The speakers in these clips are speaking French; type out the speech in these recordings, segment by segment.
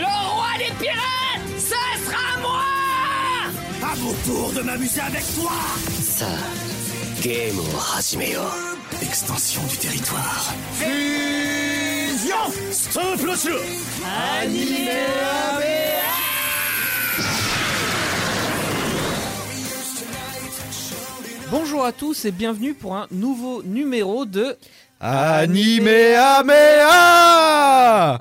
Le roi des pirates, ce sera moi À mon tour de m'amuser avec toi Ça, game Hajimeo. Extension du territoire. Fusion Stop Animé Bonjour à tous et bienvenue pour un nouveau numéro de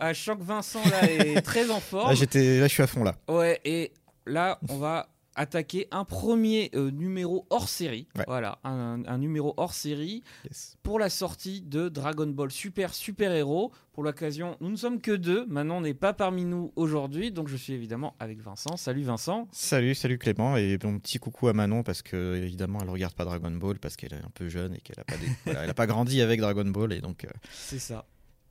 ah, je sens que Vincent là est très en forme. Là, j'étais, là, je suis à fond là. Ouais, et là, on va attaquer un premier euh, numéro hors série. Ouais. Voilà, un, un numéro hors série Yes. pour la sortie de Dragon Ball Super Super Héros. Pour l'occasion, nous ne sommes que deux. Maintenant, on n'est pas parmi nous aujourd'hui, donc je suis évidemment avec Vincent. Salut Vincent. Salut, salut Clément et bon petit coucou à Manon parce que évidemment elle regarde pas Dragon Ball parce qu'elle est un peu jeune et qu'elle a pas, des- voilà, elle a pas grandi avec Dragon Ball et donc euh, C'est ça.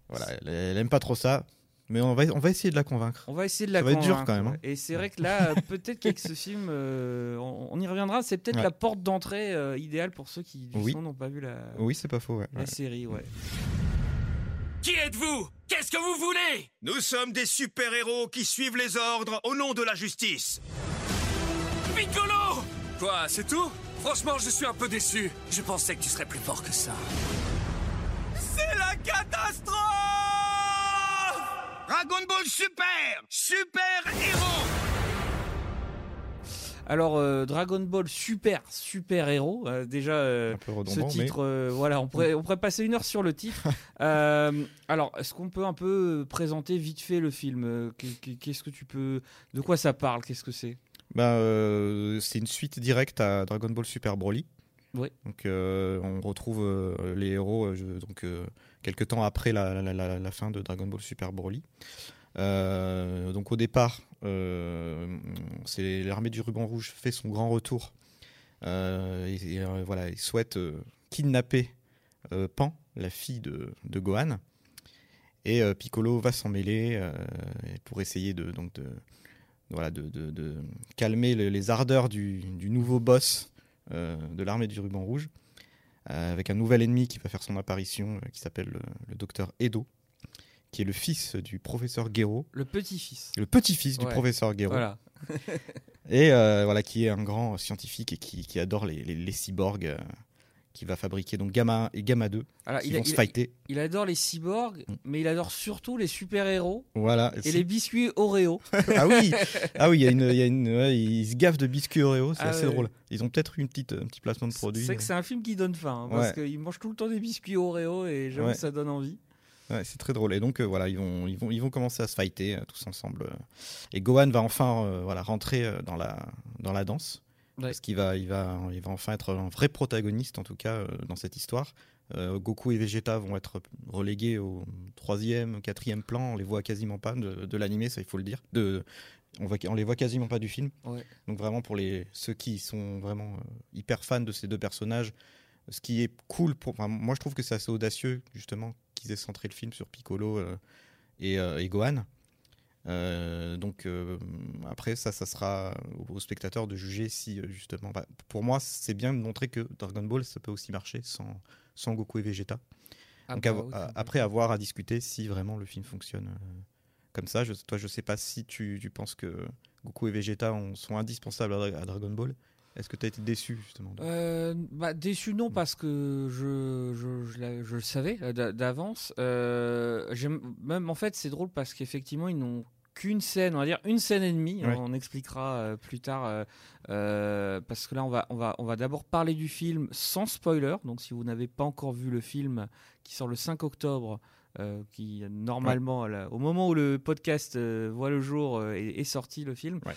voilà, elle, elle aime pas trop ça. Mais on va, on va essayer de la convaincre. On va essayer de la Ça va être dur convaincre, quand même, hein. Et c'est vrai que là, peut-être qu'avec ce film, euh, on, on y reviendra. C'est peut-être Ouais. la porte d'entrée euh, idéale pour ceux qui Oui. n'ont pas vu la, Oui, c'est pas faux. ouais, la ouais. série. Ouais. Qui êtes-vous? Qu'est-ce que vous voulez? Nous sommes des super-héros qui suivent les ordres au nom de la justice. Piccolo Quoi, c'est tout? Franchement, je suis un peu déçu. Je pensais que tu serais plus fort que ça. Dragon Ball Super Super-héros Alors, euh, Dragon Ball Super Super Héros. euh, déjà, euh, ce mais titre, euh, voilà, on pourrait, on pourrait passer une heure sur le titre. Euh, alors, est-ce qu'on peut un peu présenter vite fait le film qu'est- Qu'est-ce que tu peux. De quoi ça parle Qu'est-ce que c'est? Bah, euh, c'est une suite directe à Dragon Ball Super Broly. Donc euh, on retrouve euh, les héros euh, donc quelques temps après la, fin de Dragon Ball Super Broly. Donc au départ, c'est l'armée du ruban rouge fait son grand retour. Et, et, voilà, il souhaite kidnapper Pan, la fille de, Gohan. Et Piccolo va s'en mêler pour essayer de, calmer le- les ardeurs du, nouveau boss de l'armée du ruban rouge, euh, avec un nouvel ennemi qui va faire son apparition, euh, qui s'appelle le, le docteur Edo, qui est le fils du professeur Gero, Le petit-fils. le petit-fils du professeur Gero, Voilà. et euh, voilà, qui est un grand scientifique et qui, qui adore les, les- les cyborgs, euh, qui va fabriquer donc Gamma 1 et Gamma 2, Alors, qui il, vont se fighter. il adore les cyborgs, Mm. mais il adore surtout les super-héros Voilà. et les biscuits Oreo. ah oui, ah oui, il y a une, il y a une, ouais, ils se gaffent de biscuits Oreo, c'est Ah assez ouais. drôle. Ils ont peut-être eu une petite, un petit placement de produit. C'est que c'est un film qui donne faim, hein, parce Ouais. qu'il mange tout le temps des biscuits Oreo et j'avoue ça donne envie. Ouais, c'est très drôle. Et donc euh, voilà, ils vont, ils vont, ils vont commencer à se fighter euh, tous ensemble. euh. Et Gohan va enfin, euh, voilà, rentrer dans la, dans la danse, Ouais. parce qu'il va, il va, il va enfin être un vrai protagoniste en tout cas euh, dans cette histoire. Euh, Goku et Vegeta vont être relégués au troisième, quatrième plan. On les voit quasiment pas de, de l'animé, ça il faut le dire. De, on, voit, on les voit quasiment pas du film. Ouais. Donc vraiment pour les ceux qui sont vraiment euh, hyper fans de ces deux personnages, ce qui est cool pour enfin, moi je trouve que c'est assez audacieux justement qu'ils aient centré le film sur Piccolo euh, et, euh, et Gohan. Euh, donc euh, après ça ça sera aux, aux spectateurs de juger si euh, justement bah, pour moi c'est bien de montrer que Dragon Ball ça peut aussi marcher sans, sans Goku et Vegeta. Ah Donc bah à- après avoir à discuter si vraiment le film fonctionne euh, comme ça. Je, toi, je sais pas si tu, tu penses que Goku et Vegeta ont- sont indispensables à Dragon Ball. Est-ce que tu as été déçu justement Euh, bah, déçu non parce que je, je, je, la- je le savais euh, d'a- d'avance. Euh, même en fait c'est drôle parce qu'effectivement ils n'ont qu'une scène, on va dire une scène et demie. Ouais. On expliquera plus tard euh, parce que là on va on va on va d'abord parler du film sans spoiler. Donc si vous n'avez pas encore vu le film qui sort le 5 octobre. euh, qui normalement, là, au moment où le podcast euh, voit le jour, euh, est, est sorti le film. Ouais.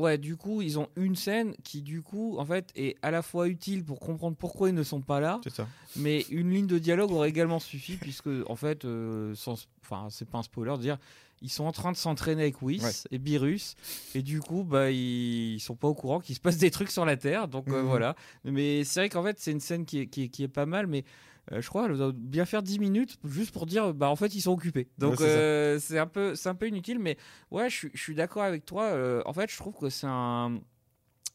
Ouais, du coup, ils ont une scène qui, du coup, en fait, est à la fois utile pour comprendre pourquoi ils ne sont pas là, C'est ça. mais une ligne de dialogue aurait également suffi, puisque, en fait, euh, sans, enfin, c'est pas un spoiler de dire, ils sont en train de s'entraîner avec Whis Ouais. et Beerus, et du coup, bah, ils, ils sont pas au courant qu'il se passe des trucs sur la Terre, donc euh, Mhm. voilà. Mais c'est vrai qu'en fait, c'est une scène qui est, qui est, qui est pas mal, mais je crois elle doit bien faire 10 minutes juste pour dire, bah, en fait, ils sont occupés. Donc, Ouais, c'est ça. euh, c'est un peu, c'est un peu inutile, mais ouais, je suis, je suis d'accord avec toi. euh, en fait, je trouve que c'est un,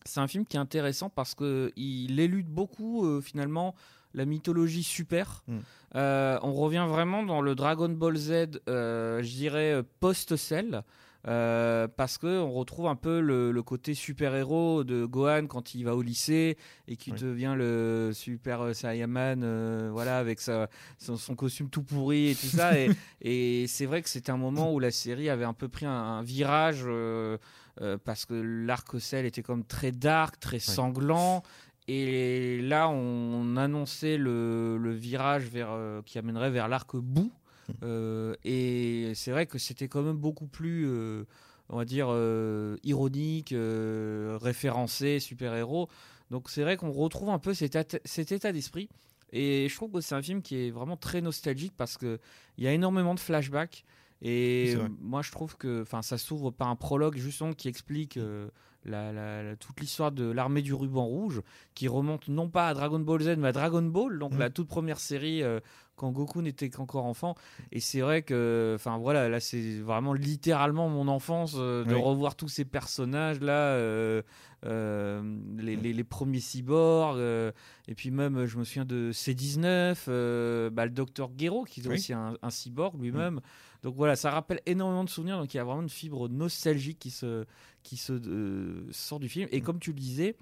c'est un film qui est intéressant parce que il élude beaucoup euh, finalement la mythologie super. Mm. Euh, on revient vraiment dans le Dragon Ball Z, euh, je dirais euh, post-Cell. Euh, parce que on retrouve un peu le, le côté super-héros de Gohan quand il va au lycée et Oui. devient le super Saiyaman, euh, voilà, avec sa, son, son costume tout pourri et tout ça. et et c'est vrai que c'était un moment où la série avait un peu pris un, un virage euh, euh, parce que l'arc Cell était comme très dark, très sanglant. Et là, on annonçait le, le virage vers, euh, qui amènerait vers l'arc bout. Euh, et c'est vrai que c'était quand même beaucoup plus, euh, on va dire, euh, ironique, référencé, super-héros. Donc c'est vrai qu'on retrouve un peu cet, cet état d'esprit. Et je trouve que c'est un film qui est vraiment très nostalgique parce qu'il y a énormément de flashbacks. Et moi, je trouve que ça s'ouvre par un prologue justement qui explique euh, la- la- la- toute l'histoire de l'armée du ruban rouge, qui remonte non pas à Dragon Ball Z, mais à Dragon Ball, donc Mhm. la toute première série euh, quand Goku n'était qu'encore enfant. Et c'est vrai que, enfin voilà, là c'est vraiment littéralement mon enfance euh, de Oui. revoir tous ces personnages là, euh, euh, les, les- les premiers cyborgs, et puis même je me souviens de C19, euh, bah, le docteur Gero qui est Oui. aussi un, un cyborg lui-même. Donc voilà, ça rappelle énormément de souvenirs. Donc il y a vraiment une fibre nostalgique qui se, qui se euh, sort du film. Et comme tu le disais,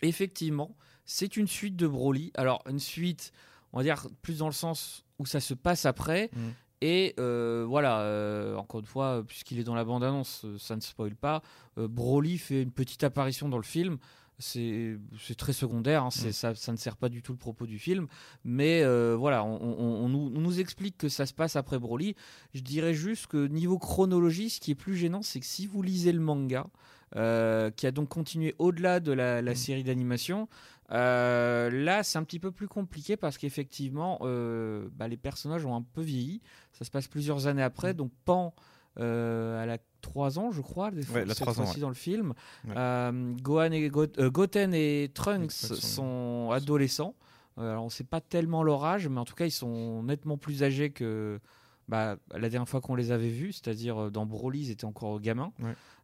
effectivement, c'est une suite de Broly. Alors une suite, on va dire plus dans le sens où ça se passe après. Mm. Et euh, voilà, euh, encore une fois, puisqu'il est dans la bande-annonce, ça ne spoil pas. Broly fait une petite apparition dans le film. C'est très secondaire, hein, Mm. ça, ça ne sert pas du tout le propos du film. Mais euh, voilà, on, on- on nous, on nous explique que ça se passe après Broly. Je dirais juste que niveau chronologie, ce qui est plus gênant, c'est que si vous lisez le manga, euh, qui a donc continué au-delà de la, la Mm. série d'animation, euh, là c'est un petit peu plus compliqué parce qu'effectivement, bah, les personnages ont un peu vieilli. Ça se passe plusieurs années après, Mm. donc Pan. Euh, elle a 3 ans, je crois, des fois, Ouais, elle a cette trois ans, fois-ci ouais. dans le film. Ouais. Euh, Gohan et Go- euh, Goten et Trunks sont- adolescents. Alors on sait pas tellement leur âge, mais en tout cas ils sont nettement plus âgés que bah, la dernière fois qu'on les avait vus, c'est-à-dire dans Broly ils étaient encore gamins.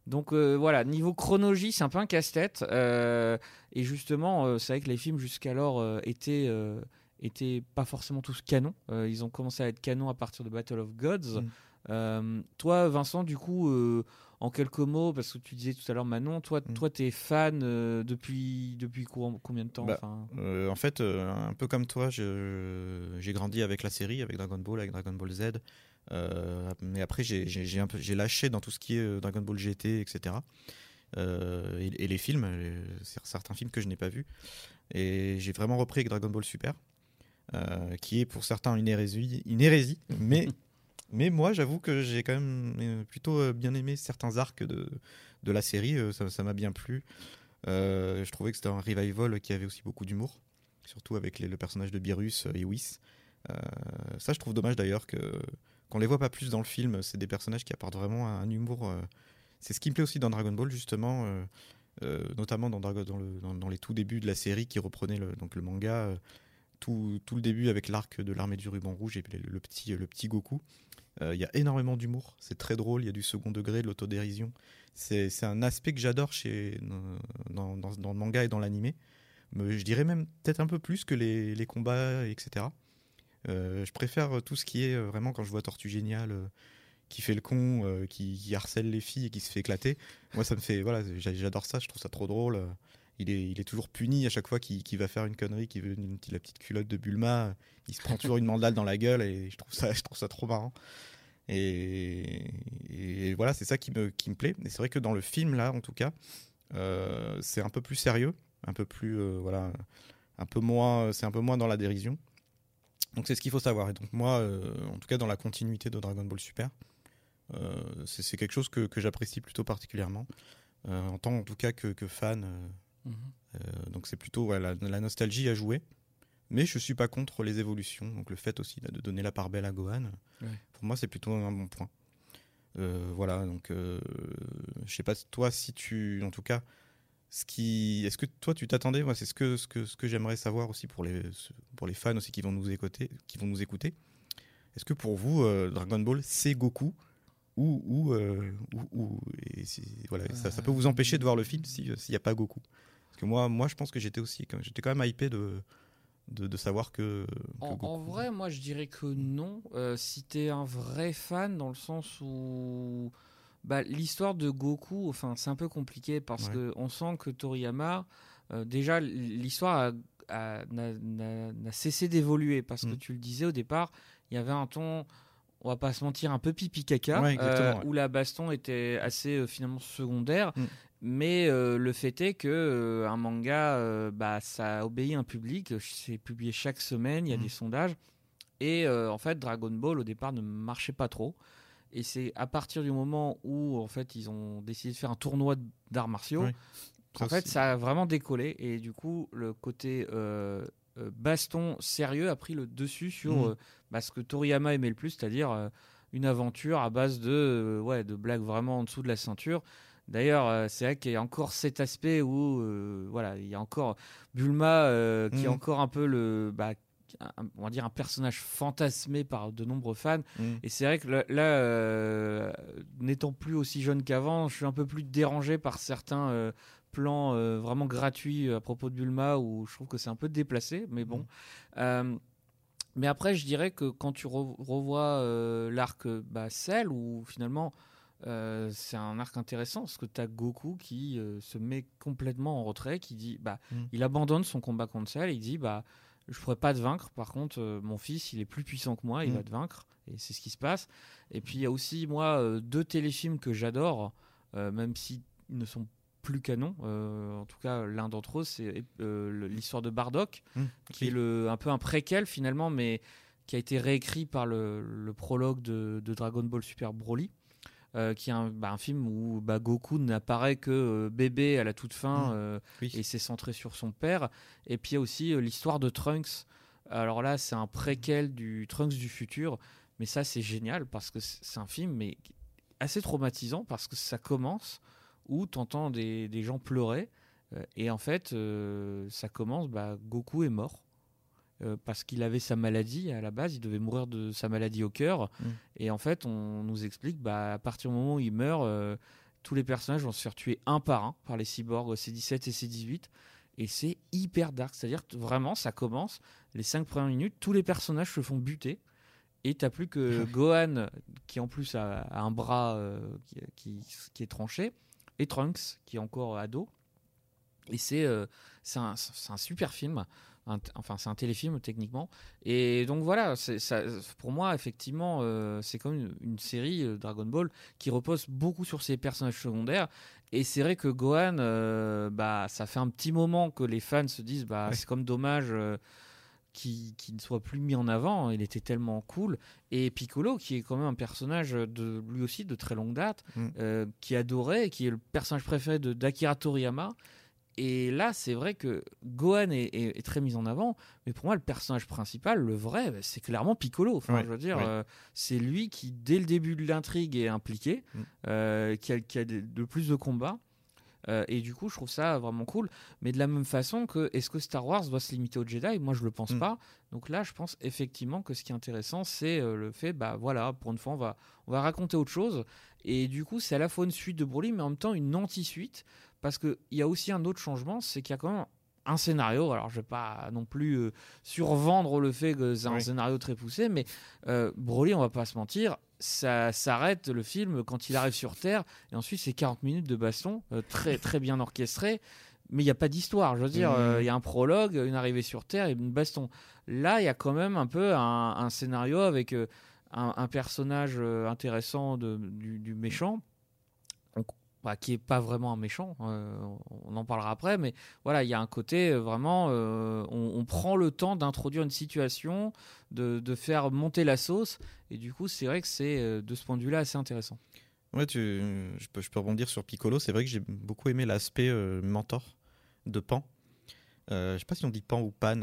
Donc voilà, niveau chronologie c'est un peu un casse-tête. Et justement, c'est vrai que les films jusqu'alors étaient étaient pas forcément tous canons. Euh, ils ont commencé à être canons à partir de Battle of Gods. Mm. Euh, toi, Vincent, du coup, euh, en quelques mots, parce que tu disais tout à l'heure, Manon, toi, Mm. toi, t'es fan euh, depuis depuis combien, de temps Bah, enfin, Euh, en fait, euh, un peu comme toi, j'ai grandi avec la série, avec Dragon Ball, avec Dragon Ball Z. Mais après, j'ai- lâché dans tout ce qui est Dragon Ball GT, etc. Et, et les films, cer- certains films que je n'ai pas vus. Et j'ai vraiment repris avec Dragon Ball Super, qui est pour certains une hérésie, une hérésie mais, mais moi, j'avoue que j'ai quand même euh, plutôt euh, bien aimé certains arcs de, de la série. euh, Ça m'a bien plu. Je trouvais que c'était un revival qui avait aussi beaucoup d'humour, surtout avec le personnage de Beerus et Whis. Ça, je trouve dommage d'ailleurs que qu'on les voit pas plus dans le film. C'est des personnages qui apportent vraiment un, humour. c'est ce qui me plaît aussi dans Dragon Ball, justement, notamment dans, les tout débuts de la série qui reprenait le, donc le manga. tout, tout le début avec l'arc de l'armée du ruban rouge et le petit, le petit Goku. Euh, Il y a énormément d'humour, c'est très drôle, il y a du second degré, de l'autodérision. C'est un aspect que j'adore chez dans, dans- le manga et dans l'animé. Je dirais même peut-être un peu plus que les, combats, etc. Euh, je préfère tout ce qui est euh, vraiment quand je vois Tortue Géniale euh, qui fait le con, euh, qui, qui harcèle les filles et qui se fait éclater. Moi, ça me fait. Voilà, j'a- j'adore ça, je trouve ça trop drôle. Il est, toujours puni à chaque fois qu'il va faire une connerie, qu'il veut une, la petite culotte de Bulma. Il se prend toujours une mandale dans la gueule et je trouve ça, je trouve ça trop marrant. Et, voilà, c'est ça qui me, qui me plaît. Et c'est vrai que dans le film, là, en tout cas, euh, c'est un peu plus sérieux, un peu plus. euh, voilà, un peu moins. C'est un peu moins dans la dérision. Donc c'est ce qu'il faut savoir. Et donc moi, euh, en tout cas dans la continuité de Dragon Ball Super, c'est quelque chose que, j'apprécie plutôt particulièrement, en tant en tout cas que fan. Euh, donc c'est plutôt ouais, la, la nostalgie à jouer. Mais je suis pas contre les évolutions. Donc le fait aussi de donner la part belle à Gohan, Ouais. pour moi c'est plutôt un bon point. Euh, voilà, donc euh, je sais pas toi si tu, en tout cas, ce qui, est-ce que toi tu t'attendais, moi c'est ce que ce que ce que j'aimerais savoir aussi pour les pour les fans aussi qui vont nous écouter, qui vont nous écouter. Est-ce que pour vous euh, Dragon Ball c'est Goku ou ou, euh, ou, ou- et voilà ça, ça peut vous empêcher de voir le film si- s'il n'y a pas Goku? Que moi moi je pense que j'étais aussi j'étais quand même hypé de de, de savoir que, que En, vrai, moi je dirais que non. Euh, si t'es un vrai fan, dans le sens où bah, l'histoire de Goku, enfin c'est un peu compliqué parce Ouais. que on sent que Toriyama, euh, déjà l'histoire n'a- cessé d'évoluer parce que Mm. tu le disais au départ, il y avait un ton. On va pas se mentir, un peu pipi caca, Ouais, euh, ouais. où la baston était assez euh, finalement secondaire. Mm. Mais euh, le fait est que euh, un manga, euh, bah, ça obéit à un public. C'est publié chaque semaine, il y a Mhm. des sondages. Et euh, en fait, Dragon Ball au départ ne marchait pas trop. Et c'est à partir du moment où en fait ils ont décidé de faire un tournoi d'arts martiaux, Oui. en Ça fait aussi. ça a vraiment décollé. Et du coup, le côté baston sérieux a pris le dessus sur euh, bah, ce que Toriyama aimait le plus, c'est-à-dire une aventure à base de, ouais, de blagues vraiment en dessous de la ceinture. D'ailleurs, euh, c'est vrai qu'il y a encore cet aspect où, euh, voilà, il y a encore Bulma euh, qui est Mhm. encore un peu le, bah, un- on va dire un personnage fantasmé par de nombreux fans. Mm. Et c'est vrai que là, là, euh, n'étant plus aussi jeune qu'avant, je suis un peu plus dérangé par certains plans vraiment gratuits à propos de Bulma où je trouve que c'est un peu déplacé, mais bon. Euh, mais après, je dirais que quand tu re- revois l'arc bah, Cell, où finalement euh, c'est un arc intéressant, parce que tu as Goku qui euh, se met complètement en retrait, qui dit, bah, Mm. il abandonne son combat contre Cell, et il dit, bah, je pourrais pas te vaincre, par contre, euh, mon fils, il est plus puissant que moi, il Mm. va te vaincre, et c'est ce qui se passe. Et puis il y a aussi, moi, deux téléfilms que j'adore, même s'ils ne sont plus canons. euh, en tout cas, l'un d'entre eux, c'est l'histoire de Bardock, Mm. qui est le, un peu un préquel finalement, mais qui a été réécrit par le, le prologue de, de Dragon Ball Super Broly. Euh, qui est un, bah, un film où bah, Goku n'apparaît que euh, bébé à la toute fin Mm. euh, Oui. et c'est centré sur son père. Et puis il y a aussi l'histoire de Trunks. Alors là, c'est un préquel du Trunks du futur, mais ça c'est génial parce que c'est un film mais assez traumatisant parce que ça commence où tu entends des, des gens pleurer et en fait ça commence, bah, Goku est mort. Euh, parce qu'il avait sa maladie à la base, il devait mourir de sa maladie au cœur. Mm. Et en fait, on nous explique, bah, à partir du moment où il meurt, euh, tous les personnages vont se faire tuer un par un par les cyborgs C17 et C18. Et c'est hyper dark. C'est-à-dire vraiment, ça commence, les cinq premières minutes, tous les personnages se font buter. Et t'as plus que Gohan, qui en plus a, a un bras euh, qui, qui- qui est tranché, et Trunks, qui est encore ado. Et c'est euh, un super film. Un- enfin, c'est un téléfilm techniquement. Et donc voilà, ça, pour moi, effectivement, euh, c'est comme une, une série euh, Dragon Ball qui repose beaucoup sur ses personnages secondaires. Et c'est vrai que Gohan, euh, bah, ça fait un petit moment que les fans se disent, bah, Ouais. c'est comme dommage. qu'il qu'il ne soit plus mis en avant, il était tellement cool. Et Piccolo, qui est quand même un personnage de lui aussi de très longue date, Mm. euh, qui adorait, qui est le personnage préféré d'Akira Toriyama. Et là, c'est vrai que Gohan est, est- est très mis en avant, mais pour moi, le personnage principal, le vrai, bah, c'est clairement Piccolo. Enfin, Ouais, je veux dire, ouais. euh, c'est lui qui, dès le début de l'intrigue, est impliqué, Mm. euh, qui a, qui a de, de plus de combats. Euh, et du coup, je trouve ça vraiment cool. Mais de la même façon que, est-ce que Star Wars doit se limiter aux Jedi? Moi, je le pense Mm. pas. Donc là, je pense effectivement que ce qui est intéressant, c'est le fait, bah voilà, pour une fois, on va, on va raconter autre chose. Et du coup, c'est à la fois une suite de Broly, mais en même temps une anti-suite. Parce qu'il y a aussi un autre changement, c'est qu'il y a quand même un scénario. Alors, je vais pas non plus euh, survendre le fait que c'est un Oui. scénario très poussé, mais euh, Broly, on va pas se mentir, ça s'arrête le film quand il arrive sur Terre, et ensuite c'est 40 minutes de baston, euh, très, très bien orchestré. Mais il n'y a pas d'histoire, je veux dire, il y a un prologue, une arrivée sur Terre et une baston. Là, il y a quand même un peu un, un scénario avec un, un personnage intéressant de- du, du méchant, bah, qui est pas vraiment un méchant, euh, on en parlera après, mais voilà, il y a un côté euh, vraiment, euh, on, prend le temps d'introduire une situation, de, faire monter la sauce, et du coup, c'est vrai que c'est euh, de ce point de vue-là assez intéressant. Ouais, je, peux, rebondir sur Piccolo. C'est vrai que j'ai beaucoup aimé l'aspect mentor de Pan. Je sais pas si on dit Pan ou Pan.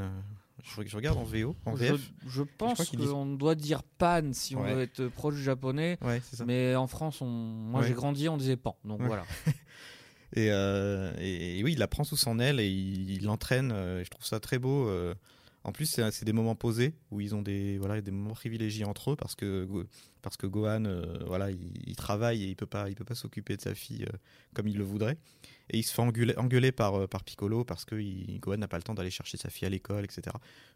Je, je regarde en VO, en Je, VF. je pense disent- qu'on doit dire pan si on veut être proche du japonais, Ouais, c'est ça. mais en France, on... moi Ouais. j'ai grandi, on disait pan, donc voilà. Et, euh, et- et oui, il la prend sous son aile et il l'entraîne. euh, je trouve ça très beau. euh. En plus, c'est des moments posés où ils ont des, voilà, des moments privilégiés entre eux parce que parce que Gohan, euh, voilà, il, il travaille et il peut pas, il peut pas s'occuper de sa fille euh, comme il le voudrait. Et il se fait engueuler, engueuler par, euh, par Piccolo parce que il- Gohan n'a pas le temps d'aller chercher sa fille à l'école, etc.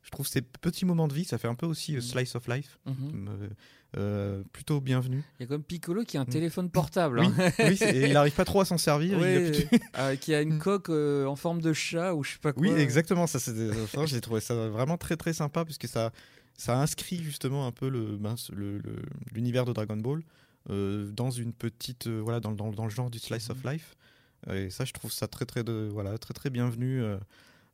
Je trouve ces petits moments de vie, ça fait un peu aussi euh, Mhm. slice of life, Mhm. euh, euh, plutôt bienvenu. Il y a comme Piccolo qui a un Mm. téléphone portable. Oui, hein. oui, c'est- et il n'arrive pas trop à s'en servir. il a qui a une Mm. coque en forme de chat ou je sais pas quoi. Oui, exactement. Ça, j'ai trouvé ça vraiment très très sympa puisque ça, ça inscrit justement un peu le, ben, l'univers de Dragon Ball euh, dans une petite, euh, voilà, dans, dans- dans le genre du slice of life. Euh, Et ça, je trouve ça très très de, voilà, très très bienvenu. euh,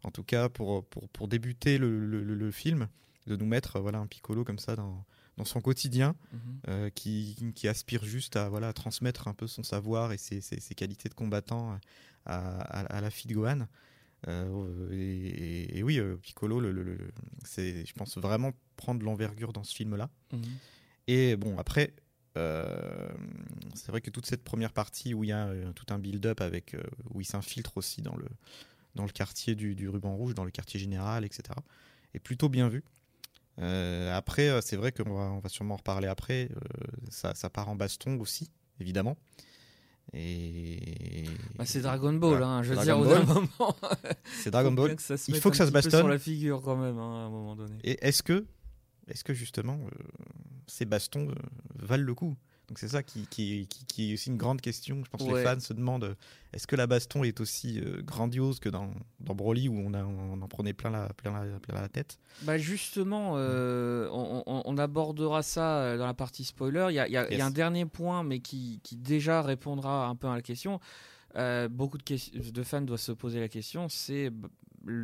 en tout cas, pour pour, pour débuter le, le- le- film, de nous mettre euh, voilà un Piccolo comme ça dans dans son quotidien, Mhm. euh, qui, qui aspire juste à voilà à transmettre un peu son savoir et ses, ses- ses qualités de combattant à, à- à la fille de Gohan. Euh, et, et- et oui, euh, Piccolo, le, c'est, je pense vraiment prendre l'envergure dans ce film-là. Mhm. Et bon, après, euh, c'est vrai que toute cette première partie où il y a euh, tout un build-up avec euh, où il s'infiltre aussi dans le dans le quartier du, du ruban rouge, dans le quartier général, etc. est plutôt bien vu. Euh, après, euh, c'est vrai qu'on va, on va sûrement en reparler après. euh, ça, ça part en baston aussi, évidemment. Et Bah, c'est Dragon Ball, Voilà, hein, je veux dire, au d'un moment. c'est Dragon faut Ball. bien que ça se Il faut que ça se bastonne. sur la figure quand même, hein, à un moment donné. Et est-ce que, est-ce que justement, euh, ces bastons euh, valent le coup? Donc c'est ça qui, qui, qui, qui est aussi une grande question. Je pense que les fans se demandent euh, est-ce que la baston est aussi euh, grandiose que dans, dans Broly où on, a, on en prenait plein la, plein la, plein la tête? Bah justement, euh, on, on- on abordera ça dans la partie spoiler. Il y a, il y a- il y a Yes. un dernier point, mais qui, déjà répondra un peu à la question. Euh, beaucoup de, fans doivent se poser la question, c'est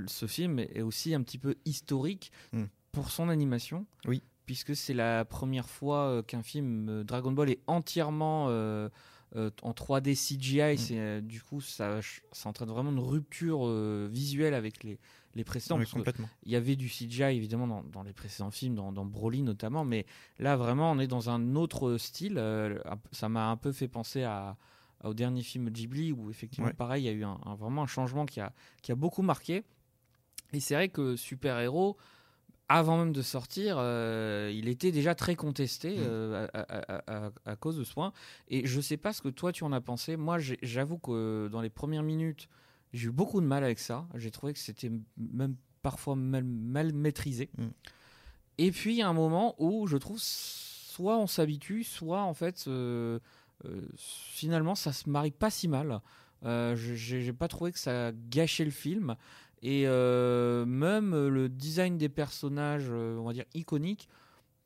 ce film est aussi un petit peu historique Hmm. Pour son animation. Oui. Puisque c'est la première fois euh, qu'un film euh, Dragon Ball est entièrement euh, euh, en 3D CGI. Hmm. C'est, du coup, ça, ça entraîne vraiment une rupture visuelle avec les, les précédents. Oui, complètement. il y avait du CGI évidemment dans, dans les précédents films, dans, dans Broly notamment, mais là vraiment on est dans un autre style. ça m'a un peu fait penser à, au dernier film Ghibli où effectivement Ouais. pareil, il y a eu un, un- vraiment un changement qui a, qui a beaucoup marqué. Et c'est vrai que Super Héros, avant même de sortir, euh, il était déjà très contesté Mm. euh, à, à- à- à cause de ce point. Et je sais pas ce que toi tu en as pensé. Moi, j'avoue que euh, dans les premières minutes, j'ai eu beaucoup de mal avec ça. J'ai trouvé que c'était même parfois mal, mal maîtrisé. Mm. Et puis il y a un moment où je trouve soit on s'habitue, soit en fait euh, finalement ça se marie pas si mal. Je- j'ai pas trouvé que ça gâchait le film. Et euh, même euh, le design des personnages, euh, on va dire iconiques,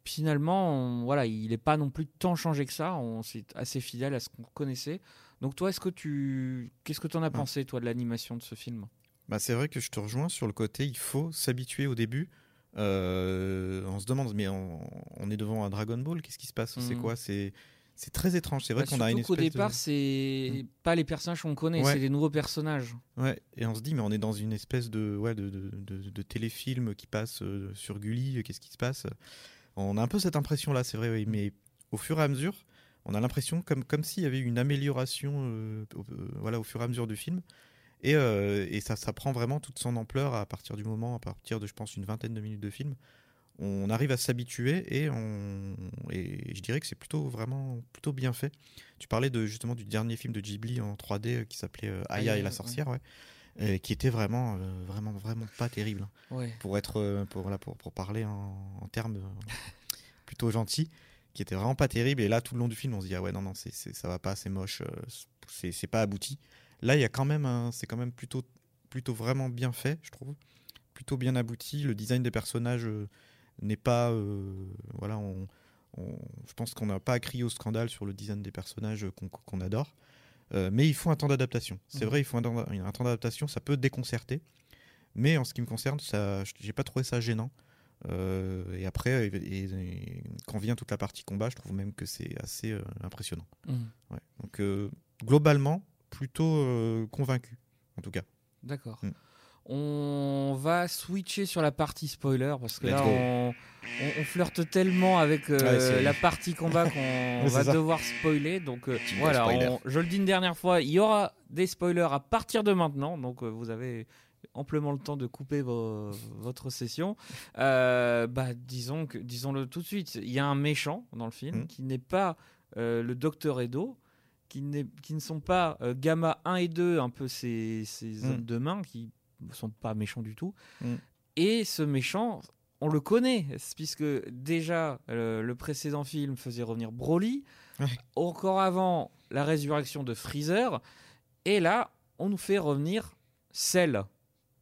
finalement, on- voilà, il n'est pas non plus tant changé que ça. On c'est assez fidèle à ce qu'on connaissait. Donc toi, est-ce que tu, qu'est-ce que tu en as pensé toi de l'animation de ce film? Bah, c'est vrai que je te rejoins sur le côté, il faut s'habituer au début. Euh, on se demande, mais on, on est devant un Dragon Ball, qu'est-ce qui se passe? C'est Mhm. quoi? C'est c'est très étrange. C'est vrai Bah, qu'on a une espèce de- départ, c'est pas les personnages qu'on connaît, Ouais. c'est des nouveaux personnages. Ouais, et on se dit, mais on est dans une espèce de, ouais, de, de, de- de téléfilm qui passe euh, sur Gulli, euh, qu'est-ce qui se passe? On a un peu cette impression-là, c'est vrai, oui, mais au fur et à mesure, on a l'impression comme, comme s'il y avait une amélioration euh, au- euh, voilà, au fur et à mesure du film. Et, et ça, ça prend vraiment toute son ampleur à partir du moment, à partir de, je pense, une vingtaine de minutes de film. On arrive à s'habituer et, on, et je dirais que c'est plutôt vraiment plutôt bien fait. Tu parlais de, justement du dernier film de Ghibli en 3D euh, qui s'appelait euh, Aya et la sorcière, ouais. Qui était vraiment, euh, vraiment, vraiment pas terrible. hein. Ouais. Pour être, pour, pour, pour parler en, en termes plutôt gentils, qui était vraiment pas terrible. Et là, tout le long du film, on se dit ah ouais non non, c'est, ça va pas, c'est moche, c'est, c'est pas abouti. Là, il y a quand même, un, c'est quand même plutôt, plutôt vraiment bien fait, je trouve, plutôt bien abouti. Le design des personnages n'est pas, euh, voilà, on, on- je pense qu'on n'a pas à crier au scandale sur le design des personnages qu'on, adore. Euh, mais il faut un temps d'adaptation. C'est Mhm. vrai, il faut un, temps- un temps d'adaptation. Ça peut déconcerter. Mais en ce qui me concerne, ça, j'ai pas trouvé ça gênant. Euh, et après, et, quand vient toute la partie combat, je trouve même que c'est assez euh, impressionnant. Ouais. Donc globalement, plutôt convaincu, en tout cas. D'accord. Mm. On va switcher sur la partie spoiler parce que Let's là on, on- on flirte tellement avec euh, Ouais, la partie combat qu'on va ça. devoir spoiler. Donc euh, voilà, on- je le dis une dernière fois, il y aura des spoilers à partir de maintenant. Donc euh, vous avez amplement le temps de couper vos- votre session. Bah, disons que, disons-le tout de suite, il y a un méchant dans le film Mm. qui n'est pas le Docteur Edo, qui, qui ne sont pas Gamma 1 et 2, un peu ces, ces Mm. hommes de main qui sont pas méchants du tout. Mm. Et ce méchant, on le connaît, puisque déjà le précédent film faisait revenir Broly, Ouais. encore avant la résurrection de Freezer, et là on nous fait revenir Cell.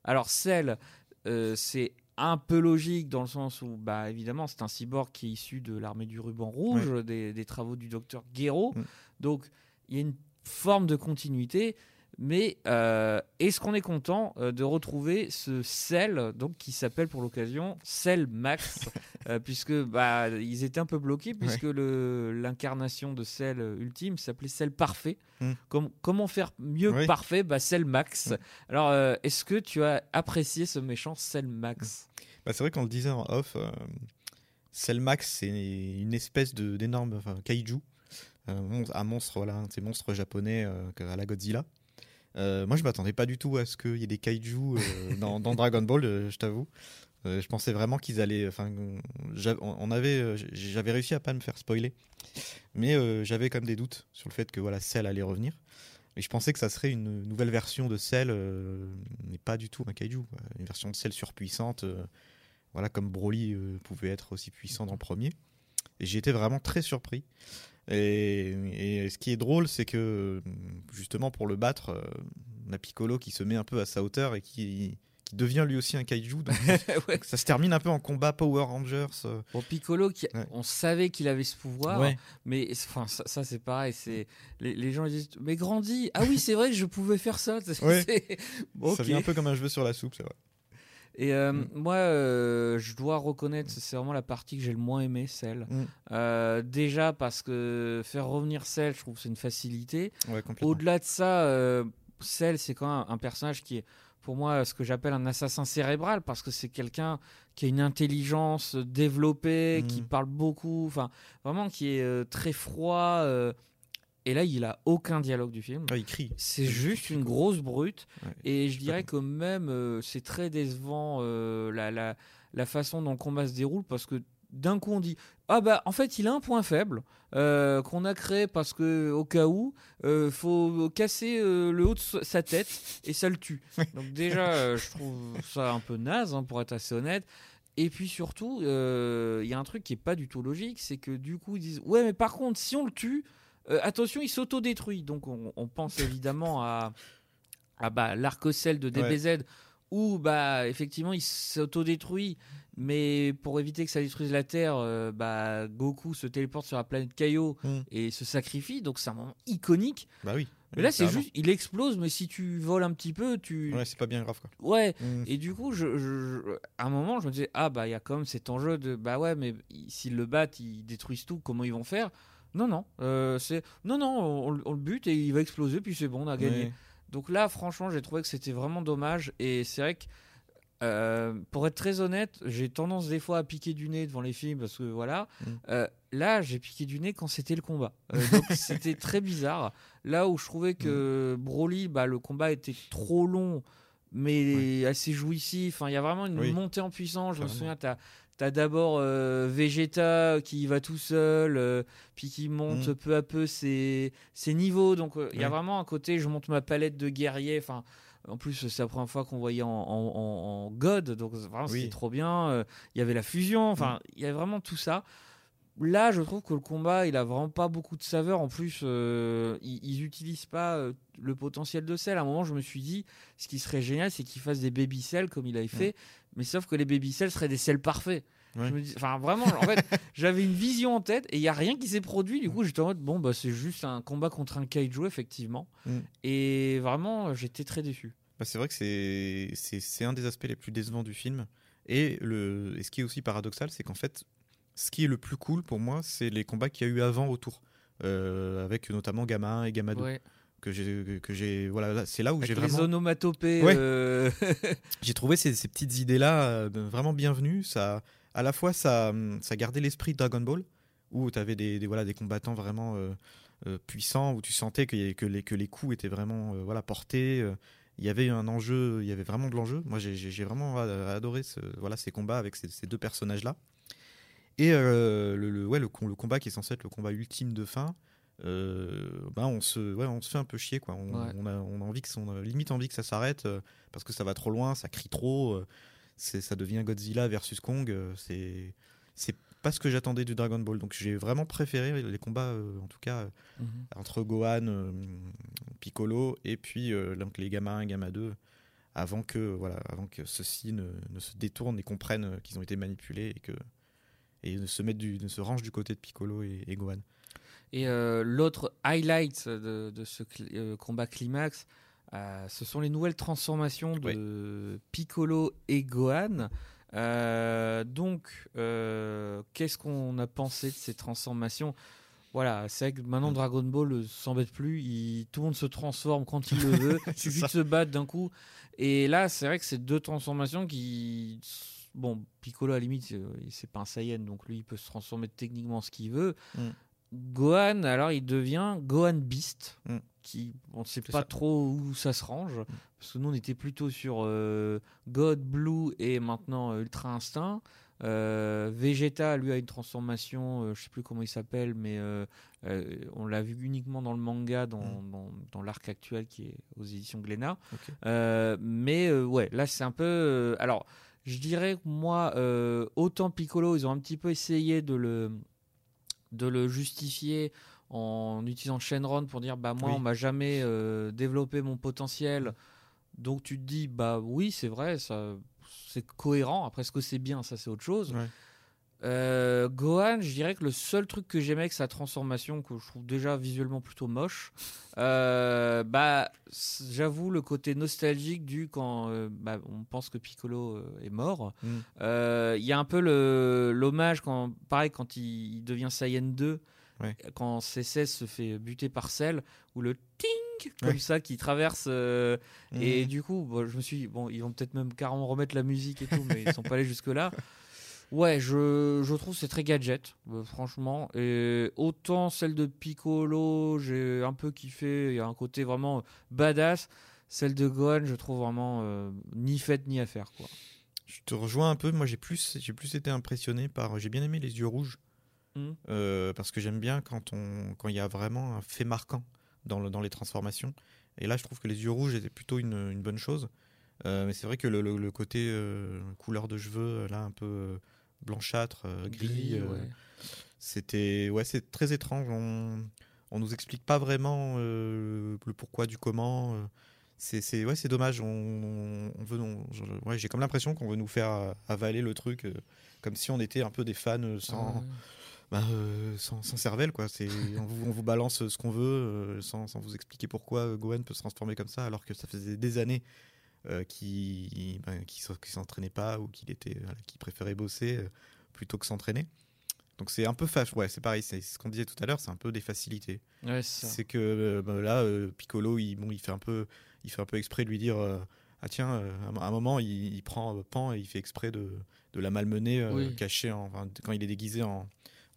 Alors Cell, euh, c'est un peu logique dans le sens où, bah évidemment, c'est un cyborg qui est issu de l'armée du ruban rouge, des, des travaux du docteur Gero. Mm. Donc il y a une forme de continuité. Mais euh, est-ce qu'on est content euh, de retrouver ce Cell, donc qui s'appelle pour l'occasion Cell Max, euh, puisque bah ils étaient un peu bloqués puisque le l'incarnation de Cell euh, ultime s'appelait Cell parfait. Mm. Com- comment faire mieux Oui. que parfait Bah Cell Max? Mm. Alors euh, est-ce que tu as apprécié ce méchant Cell Max? Bah, c'est vrai qu'on le disait en off, euh, Cellmax, c'est une espèce de- d'énorme enfin, kaiju, un monstre, voilà, ces monstres japonais à la Godzilla. Euh, moi, je m'attendais pas du tout à ce qu'il y ait des kaiju euh, dans, dans Dragon Ball, euh, je t'avoue. Je pensais vraiment qu'ils allaient. Enfin, on avait, j'avais réussi à pas me faire spoiler, mais j'avais quand même des doutes sur le fait que voilà, Cell allait revenir. Et je pensais que ça serait une nouvelle version de Cell, mais pas du tout un kaiju. quoi. Une version de Cell surpuissante, voilà, comme Broly pouvait être aussi puissant dans le premier. Et été vraiment très surpris. Et, et ce qui est drôle, c'est que justement pour le battre, euh, on a Piccolo qui se met un peu à sa hauteur et qui, qui devient lui aussi un kaiju. Donc Ouais. ça se termine un peu en combat Power Rangers. euh. Bon, Piccolo, qui- Ouais. on savait qu'il avait ce pouvoir, Ouais. mais enfin, ça, ça, c'est pareil. C'est les, les gens disent mais grandis. Ah oui, c'est vrai que je pouvais faire ça. Bon, Ça vient un peu comme un cheveu sur la soupe, c'est vrai. Et euh, Mm. moi, euh, je dois reconnaître, c'est vraiment la partie que j'ai le moins aimé, celle. Mm. Euh, déjà parce que faire revenir Cell, je trouve que c'est une facilité. Ouais. Au-delà de ça, euh, Cell, c'est quand même un personnage qui est, pour moi, ce que j'appelle un assassin cérébral, parce que c'est quelqu'un qui a une intelligence développée, qui Mhm. parle beaucoup, enfin, vraiment qui est très froid. Et là, il a aucun dialogue du film. Ouais, il crie. C'est juste une grosse brute. Ouais. Et je dirais que même euh, c'est très décevant euh, la, la, la façon dont le combat se déroule parce que d'un coup on dit ah bah en fait il a un point faible euh, qu'on a créé parce que au cas où euh, faut casser euh, le haut de sa- tête et ça le tue. Donc déjà je trouve ça un peu naze hein, pour être assez honnête. Et puis surtout, il y a un truc qui est pas du tout logique, c'est que du coup ils disent ouais mais par contre si on le tue, euh, attention il s'autodétruit. Donc on, on pense évidemment à, à bah, l'arc-cell de DBZ où bah effectivement il s'autodétruit mais pour éviter que ça détruise la Terre, euh, bah, Goku se téléporte sur la planète Kaio Mm. et se sacrifie, donc c'est un moment iconique. Bah oui. Mais là, c'est juste, il explose, mais si tu voles un petit peu, tu. Ouais, c'est pas bien grave quoi. Ouais. Mm. Et du coup, je, je- je- à un moment, je me disais, ah bah il y a quand même cet enjeu de, bah ouais, mais s'ils le battent, ils détruisent tout, comment ils vont faire? Non, non, euh, c'est, non, non, on, on le bute et il va exploser, puis c'est bon, on a gagné. Donc là, franchement, j'ai trouvé que c'était vraiment dommage. Et c'est vrai que, euh, pour être très honnête, j'ai tendance des fois à piquer du nez devant les films parce que voilà. Mm. Euh, là, j'ai piqué du nez quand c'était le combat. Donc c'était très bizarre. Là où je trouvais que Broly, bah, le combat était trop long, mais assez jouissif. Enfin, il y a vraiment une Oui. montée en puissance. Je me souviens, tu as. D'abord euh, Vegeta qui va tout seul, euh, puis qui monte Mm. peu à peu ses, ses niveaux. Donc euh, il y a vraiment un côté, je monte ma palette de guerrier. Enfin, en plus, c'est la première fois qu'on voyait en, en- en- en God, donc vraiment Oui. c'était trop bien. Il y avait la fusion, enfin, il y avait vraiment tout ça. Là, je trouve que le combat, il a vraiment pas beaucoup de saveur. En plus, euh, ils, ils utilisent pas euh, le potentiel de sel. À un moment, je me suis dit, ce qui serait génial, c'est qu'ils fassent des baby cells comme il avait fait, mais sauf que les baby cells seraient des sels parfaits. Ouais. Je me dis, enfin, vraiment, en fait, j'avais une vision en tête et il y a rien qui s'est produit. Du coup, j'étais en mode, bon, bah, c'est juste un combat contre un kaiju, effectivement. Mm. Et vraiment, j'étais très déçu. Bah, c'est vrai que c'est- c'est c'est un des aspects les plus décevants du film. Et, le, et ce qui est aussi paradoxal, c'est qu'en fait, ce qui est le plus cool pour moi, c'est les combats qu'il y a eu avant autour. Euh, avec notamment Gamma 1 et Gamma 2. Ouais. Que j'ai, que j'ai, voilà, là, c'est là où j'ai les vraiment. onomatopées. Ouais. euh, J'ai trouvé ces, ces petites idées-là euh, vraiment bienvenues. Ça, à la fois, ça, hum, ça gardait l'esprit de Dragon Ball, où tu avais des, des, voilà, des combattants vraiment euh, euh, puissants, où tu sentais que, que, les, que les coups étaient vraiment voilà, portés. il y avait un enjeu, il y avait vraiment de l'enjeu. Moi, j'ai- vraiment a- adoré ce, voilà, ces combats avec ces, ces deux personnages-là. Et euh, le, le- ouais, le, le combat qui est censé être le combat ultime de fin, euh, ben on, se, ouais, on se fait un peu chier. Quoi. On, Ouais. on a, on a envie que, on a limite envie que ça s'arrête euh, parce que ça va trop loin, ça crie trop. euh, c'est, ça devient Godzilla versus Kong. euh, c'est, c'est pas ce que j'attendais du Dragon Ball. Donc j'ai vraiment préféré les combats, euh, en tout cas, euh, Mhm. entre Gohan, euh, Piccolo et puis euh, donc les gamins 1 et Gamma 2 avant que voilà avant que ceux-ci ne, ne se détournent et comprennent euh, qu'ils ont été manipulés et que et ne se mettent du ne se rangent du côté de Piccolo et, et Gohan. Et euh, l'autre highlight de, de ce cl- euh, combat climax, euh, ce sont les nouvelles transformations de Piccolo et Gohan. Donc, qu'est-ce qu'on a pensé de ces transformations? Voilà, c'est vrai que maintenant Dragon Ball s'embête plus, il- tout le monde se transforme quand il le veut, il suffit de se battre d'un coup. Et là, c'est vrai que c'est deux transformations qui. Bon, Piccolo à la limite, c'est pas un Saiyan, donc lui il peut se transformer techniquement ce qu'il veut. Mm. Gohan, alors il devient Gohan Beast, Mm. qui on ne sait pas ça. trop où ça se range, parce que nous on était plutôt sur euh, God Blue et maintenant euh, Ultra Instinct. Euh, Vegeta, lui, a une transformation, je sais plus comment il s'appelle, mais on l'a vu uniquement dans le manga, dans, Mm. dans, dans l'arc actuel qui est aux éditions Glénat. Mais ouais, là c'est un peu. alors, je dirais que moi, autant Piccolo, ils ont un petit peu essayé de le, de le justifier en utilisant Shenron pour dire bah moi Oui. on m'a jamais euh, développé mon potentiel donc tu te dis bah oui c'est vrai ça c'est cohérent après ce que c'est bien? Ça c'est autre chose Ouais. Euh, Gohan je dirais que le seul truc que j'aimais avec sa transformation que je trouve déjà visuellement plutôt moche euh, bah j'avoue le côté nostalgique du quand euh, bah, on pense que Piccolo est mort Mm. il y a un peu l'hommage quand pareil quand il, il devient Saiyan 2 Ouais. quand C16 se fait buter par Cell ou le ting comme Ouais. ça qui traverse euh, et Mm. du coup bon, je me suis dit, bon ils vont peut-être même carrément remettre la musique et tout mais ils sont pas allés jusque là ouais je, je trouve que c'est très gadget euh, franchement et autant celle de Piccolo j'ai un peu kiffé il y a un côté vraiment badass celle de Gohan je trouve vraiment euh, ni faite ni à faire quoi Je te rejoins un peu. Moi, j'ai plus, j'ai plus été impressionné par. J'ai bien aimé les yeux rouges euh, parce que j'aime bien quand on, quand il y a vraiment un fait marquant dans, le- dans les transformations. Et là, je trouve que les yeux rouges étaient plutôt une, une bonne chose. Euh, mais c'est vrai que le, le- le côté euh, couleur de cheveux, là, un peu euh, blanchâtre, euh, gris, euh, ouais. c'était, ouais, c'est très étrange. On, on nous explique pas vraiment euh, le pourquoi du comment. C'est, c'est, ouais, c'est dommage. On, on veut, ouais, j'ai comme l'impression qu'on veut nous faire avaler le truc comme si on était un peu des fans sans, Ah ouais. bah, euh, sans, sans cervelle. Quoi. C'est, on, vous, on vous balance ce qu'on veut euh, sans, sans vous expliquer pourquoi Gohan peut se transformer comme ça, alors que ça faisait des années euh, qu'il ben, qu'il s'entraînait pas ou qu'il était, voilà, qu'il préférait bosser euh, plutôt que s'entraîner. Donc c'est un peu fâche. Ouais, c'est pareil. C'est ce qu'on disait tout à l'heure. C'est un peu des facilités. Ouais, c'est que euh, bah, là, Piccolo, il, bon, il fait un peu, il fait un peu exprès de lui dire, ah tiens, euh, à un moment, il, il prend euh, Pan et il fait exprès de, de la malmener, euh, Oui. caché en, enfin, quand il est déguisé en,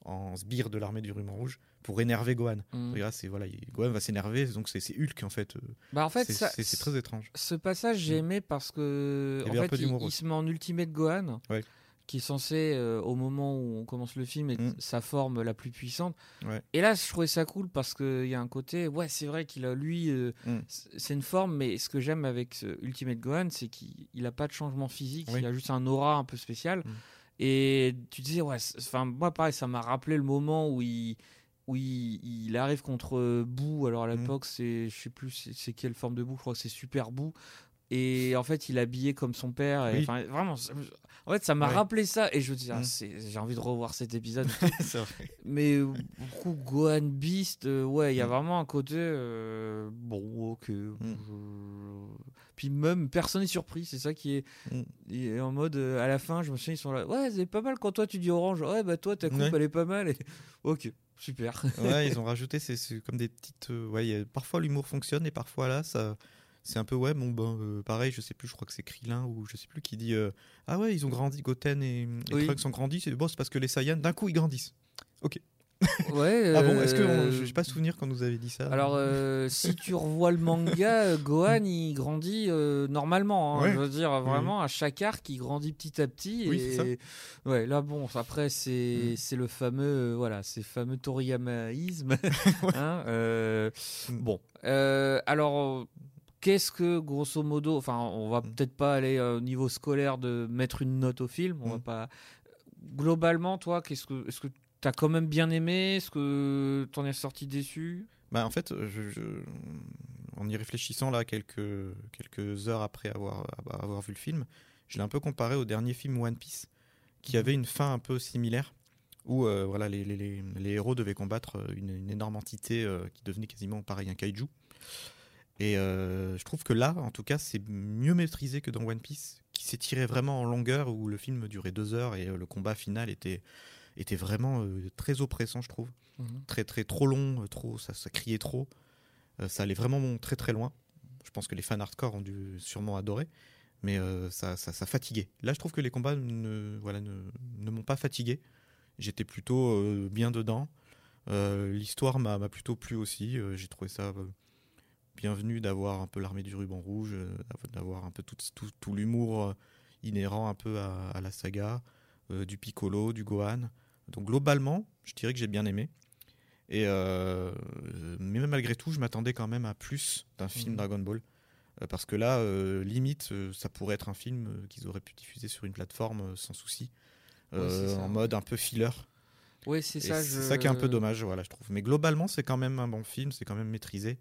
en sbire de l'armée du ruban rouge pour énerver Gohan. Mm. Là, c'est voilà, il- Gohan va s'énerver, donc c'est Hulk en fait. euh, Bah en fait, c'est très étrange. ce passage j'ai aimé parce que Il y en fait, il, se met en ultimate Gohan, Ouais. qui est censé euh, au moment où on commence le film être Mm. sa forme la plus puissante. Ouais. Et là, je trouvais ça cool parce qu'il y a un côté, ouais, c'est vrai qu'il a lui, euh, Mm. c'est une forme, mais ce que j'aime avec ce Ultimate Gohan, c'est qu'il il a pas de changement physique, Oui. il a juste un aura un peu spécial. Mm. Et tu disais, ouais, enfin moi pareil, ça m'a rappelé le moment où il où il, il arrive contre Boo. Alors à Mm. l'époque, c'est je sais plus c'est- quelle forme de Boo, je crois que c'est Super Boo. Et en fait, il est habillé comme son père. Et, Oui. enfin, vraiment, ça- en fait, ça m'a Ouais. rappelé ça. Et je me dis, ah, c'est- j'ai envie de revoir cet épisode. Mais beaucoup Gohan Beast, euh, ouais, il y a Mm. vraiment un côté euh, bon, ok. je- Puis même personne n'est surpris, c'est ça qui est, Mm. il est en mode euh, à la fin, je me souviens ils sont là, ouais, c'est pas mal quand toi tu dis orange, ouais bah toi ta coupe Ouais. elle est pas mal, et... ok, super. ouais, ils ont rajouté, c'est comme des petites. euh, ouais, a- parfois l'humour fonctionne et parfois là, ça. C'est un peu, ouais, bon, ben, euh, pareil, je sais plus, je crois que c'est Krillin ou je sais plus qui dit euh, Ah ouais, ils ont grandi, Goten et, et Oui. Trunks ont grandi, c'est bon, c'est parce que les Saiyans, d'un coup, ils grandissent. Ok. Ouais. Ah bon Est-ce que euh, on- je n'ai pas souvenir quand nous avait dit ça Alors, euh, si tu revois le manga, euh, Gohan, il grandit euh, normalement. hein. Ouais. Je veux dire, vraiment, à chaque arc, il grandit petit à petit. Oui, et... c'est Ouais, là, bon, après, c'est Mm. le fameux, voilà, c'est fameux Toriyamaïsme. hein, Mm. Bon, alors. Qu'est-ce que, grosso modo, enfin, on va Mm. peut-être pas aller au niveau scolaire de mettre une note au film, on va pas. Globalement, toi, qu'est-ce que, est-ce que t'as quand même bien aimé Est-ce que t'en es sorti déçu? Bah, en fait, je, je- en y réfléchissant là quelques, quelques heures après avoir, avoir vu le film, je l'ai un peu comparé au dernier film One Piece, qui avait une fin un peu similaire, où euh, voilà, les, les- les- les héros devaient combattre euh, une, une énorme entité euh, qui devenait quasiment pareil un kaiju. Et euh, je trouve que là, en tout cas, c'est mieux maîtrisé que dans One Piece, qui s'étirait vraiment en longueur, où le film durait deux heures et le combat final était, était vraiment euh, très oppressant, je trouve très très trop long, euh, trop ça, ça criait trop. Euh, ça allait vraiment très très loin. Je pense que les fans hardcore ont dû sûrement adorer, mais euh, ça, ça, ça fatiguait. Là, je trouve que les combats ne, voilà, ne, ne m'ont pas fatigué. J'étais plutôt euh, bien dedans. Euh, L'histoire m'a plutôt plu aussi. J'ai trouvé ça bienvenu d'avoir un peu l'armée du ruban rouge, d'avoir un peu tout, tout, tout l'humour inhérent un peu à, à la saga, du Piccolo, du Gohan. Donc globalement, je dirais que j'ai bien aimé. Et euh, mais malgré tout, je m'attendais quand même à plus d'un film Mhm. Dragon Ball. Euh, parce que là, euh, limite, ça pourrait être un film qu'ils auraient pu diffuser sur une plateforme sans souci. Euh, en mode un peu filler. Oui, c'est ça. C'est je- ça qui est un peu dommage, voilà, je trouve. Mais globalement, c'est quand même un bon film, c'est quand même maîtrisé.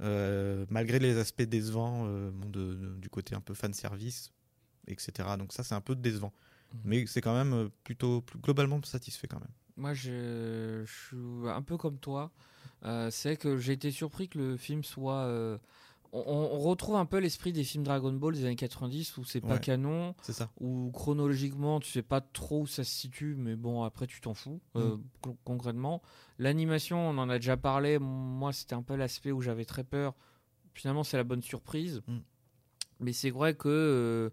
Malgré les aspects décevants bon, de- de- du côté un peu fan service, etc. Donc ça, c'est un peu décevant. Mais c'est quand même euh, plutôt globalement satisfait quand même. Moi, je, je suis un peu comme toi. Euh, c'est que j'ai été surpris que le film soit. euh, on, on retrouve un peu l'esprit des films Dragon Ball des années 90 où c'est pas Ouais. canon, C'est ça. où chronologiquement tu sais pas trop où ça se situe, mais bon, après tu t'en fous. euh, con- concrètement, l'animation, on en a déjà parlé. Moi, c'était un peu l'aspect où j'avais très peur. Finalement, c'est la bonne surprise. Mm. Mais c'est vrai que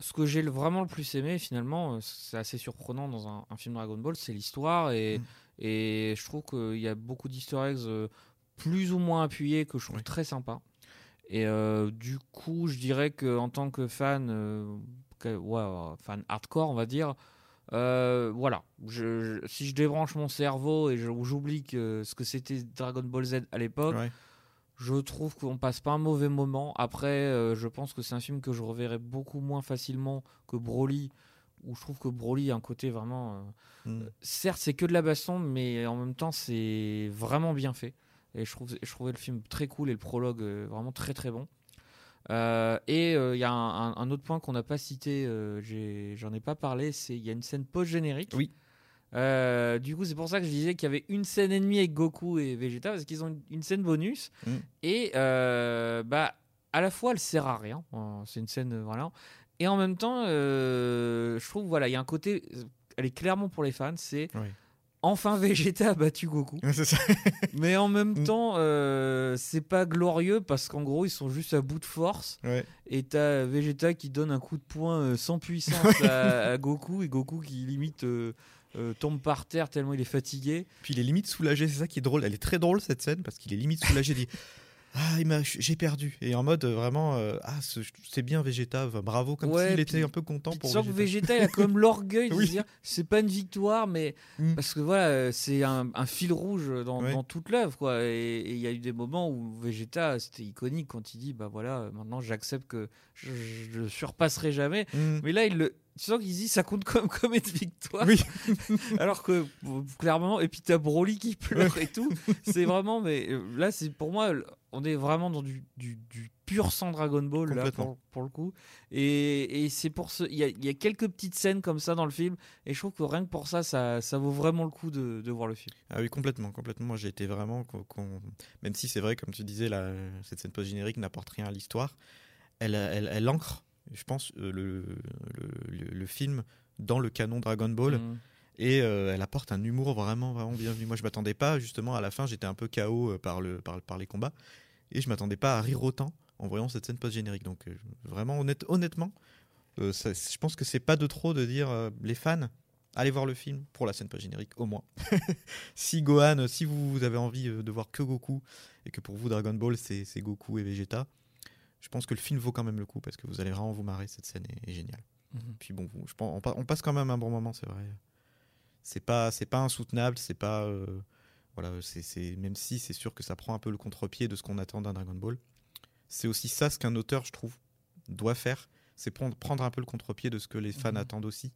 ce que j'ai vraiment le plus aimé, finalement, euh, c'est assez surprenant dans un, un film Dragon Ball, c'est l'histoire. Et, Mm. et je trouve qu'il y a beaucoup d'easter eggs euh, plus ou moins appuyés que je trouve Oui. très sympa. Et euh, du coup, je dirais que en tant que fan, euh, que- ouais, fan hardcore, on va dire, euh, voilà. Je, je- si je débranche mon cerveau et j'oublie ce que c'était Dragon Ball Z à l'époque, Ouais. Je trouve qu'on passe pas un mauvais moment. Après, euh, je pense que c'est un film que je reverrai beaucoup moins facilement que Broly, où je trouve que Broly a un côté vraiment. euh, Mm. certes, c'est que de la baston, mais en même temps, c'est vraiment bien fait. Et je, trouve, je trouvais le film très cool et le prologue euh, vraiment très très bon. Et il y a un, un- un autre point qu'on n'a pas cité, j'en ai, pas parlé, c'est il y a une scène post-générique. Oui. Euh, du coup, c'est pour ça que je disais qu'il y avait une scène et demie avec Goku et Vegeta, parce qu'ils ont une, une scène bonus. Mm. Et euh, bah, à la fois, elle sert à rien. C'est une scène, euh, voilà. Et en même temps, euh, je trouve, voilà, il y a un côté, elle est clairement pour les fans, c'est Oui. enfin Vegeta a battu Goku. Ça. Mais en même Mm. temps, euh, c'est pas glorieux parce qu'en gros, ils sont juste à bout de force. Ouais. Et t'as Vegeta qui donne un coup de poing sans puissance à, à Goku et Goku qui limite euh, euh, tombe par terre tellement il est fatigué. Puis il est limite soulagé, c'est ça qui est drôle. Elle est très drôle cette scène parce qu'il est limite soulagé. il dit Ah, j'ai perdu. Et en mode euh, vraiment, euh, ah, ce- c'est bien Vegeta, bravo, comme Ouais, s'il était un peu content pour sens que Vegeta. Il a comme l'orgueil de Oui. se dire c'est pas une victoire mais Mm. parce que voilà c'est un, un fil rouge dans, Ouais. dans toute l'œuvre quoi et il y a eu des moments où Vegeta c'était iconique quand il dit bah voilà maintenant j'accepte que je, je surpasserai jamais Mm. mais là il le tu sens qu'il dit ça compte comme comme une victoire. Oui. alors que bon, clairement et puis t'as Broly qui pleure et tout. C'est vraiment mais euh, là c'est pour moi on est vraiment dans du, du, du pur sang Dragon Ball là pour, pour le coup. Et, et c'est pour ce il y a, il y a quelques petites scènes comme ça dans le film et je trouve que rien que pour ça ça, ça vaut vraiment le coup de, de voir le film. Ah oui, complètement, complètement. Moi, j'ai été vraiment, même si c'est vrai, comme tu disais, la, cette scène post-générique n'apporte rien à l'histoire, elle, elle, elle ancre, je pense, euh, le, le, le- le film dans le canon Dragon Ball Mm. et euh, elle apporte un humour vraiment, vraiment bienvenu. Moi, je m'attendais pas, justement, à la fin, j'étais un peu KO euh, par, le, par, par les combats et je m'attendais pas à rire autant en voyant cette scène post-générique. Donc, euh, vraiment, honnête, honnêtement, euh, ça- je pense que c'est pas de trop de dire les fans allez voir le film pour la scène pas générique au moins. si Gohan, si vous avez envie de voir que Goku et que pour vous Dragon Ball c'est Goku et Vegeta, je pense que le film vaut quand même le coup parce que vous allez vraiment vous marrer. Cette scène est, est géniale. Mhm. Puis bon, je pense, on, on passe quand même un bon moment, c'est vrai. C'est pas, c'est pas insoutenable, c'est pas, euh, voilà, c'est, même si c'est sûr que ça prend un peu le contre-pied de ce qu'on attend d'un Dragon Ball. C'est aussi ça ce qu'un auteur, je trouve, doit faire, c'est prendre, prendre un peu le contre-pied de ce que les fans Mhm. attendent aussi,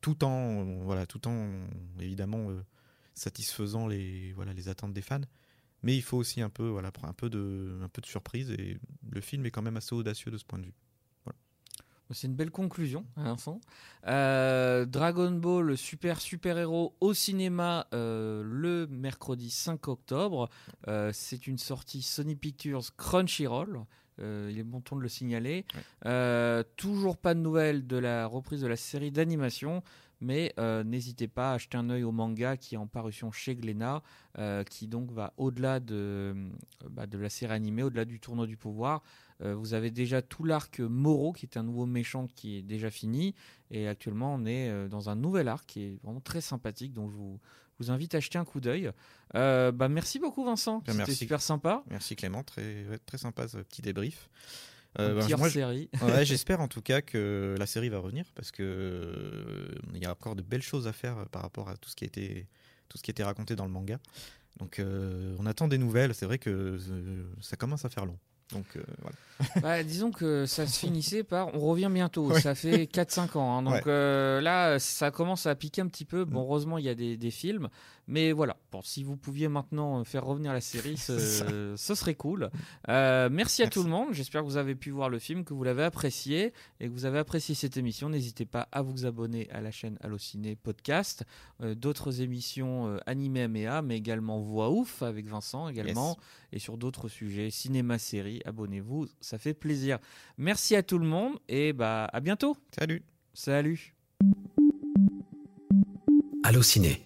tout en, voilà, tout en évidemment euh, satisfaisant les, voilà, les attentes des fans. Mais il faut aussi un peu, voilà, un peu de, un peu de surprise et le film est quand même assez audacieux de ce point de vue. C'est une belle conclusion, à l'instant. Euh, Dragon Ball Super Super Héros au cinéma euh, le mercredi 5 octobre. Euh, c'est une sortie Sony Pictures Crunchyroll. Euh, il est bon ton de le signaler. Ouais. Euh, toujours pas de nouvelles de la reprise de la série d'animation, mais euh, n'hésitez pas à acheter un œil au manga qui est en parution chez Glénat, euh, qui donc va au-delà de, bah, de la série animée, au-delà du tournoi du pouvoir. Euh, vous avez déjà tout l'arc Moro, qui est un nouveau méchant qui est déjà fini. Et actuellement, on est euh, dans un nouvel arc qui est vraiment très sympathique. Donc, je vous, je vous invite à jeter un coup d'œil. Euh, bah, merci beaucoup, Vincent. C'était super sympa. Merci Clément, très, très sympa ce petit débrief. Euh, bah, moi, hors-série. Ouais, j'espère en tout cas que la série va revenir parce que euh, il y a encore de belles choses à faire euh, par rapport à tout ce qui a été tout ce qui a été raconté dans le manga. Donc euh, on attend des nouvelles. C'est vrai que ça commence à faire long. Donc euh, voilà. Bah, disons que ça se finissait par on revient bientôt. Ouais. Ça fait 4-5 ans. hein. donc Ouais. euh, là, ça commence à piquer un petit peu. Bon, Mm. heureusement, il y a des, des films. Mais voilà, bon, si vous pouviez maintenant faire revenir la série, ce, serait cool. Euh, merci à Merci. tout le monde. J'espère que vous avez pu voir le film, que vous l'avez apprécié et que vous avez apprécié cette émission. N'hésitez pas à vous abonner à la chaîne Allociné Podcast. Euh, d'autres émissions euh, animées MEA, mais également Voix Ouf avec Vincent également. Yes. Et sur d'autres sujets, cinéma, série, abonnez-vous, ça fait plaisir. Merci à tout le monde et bah à bientôt. Salut. Salut. Allociné.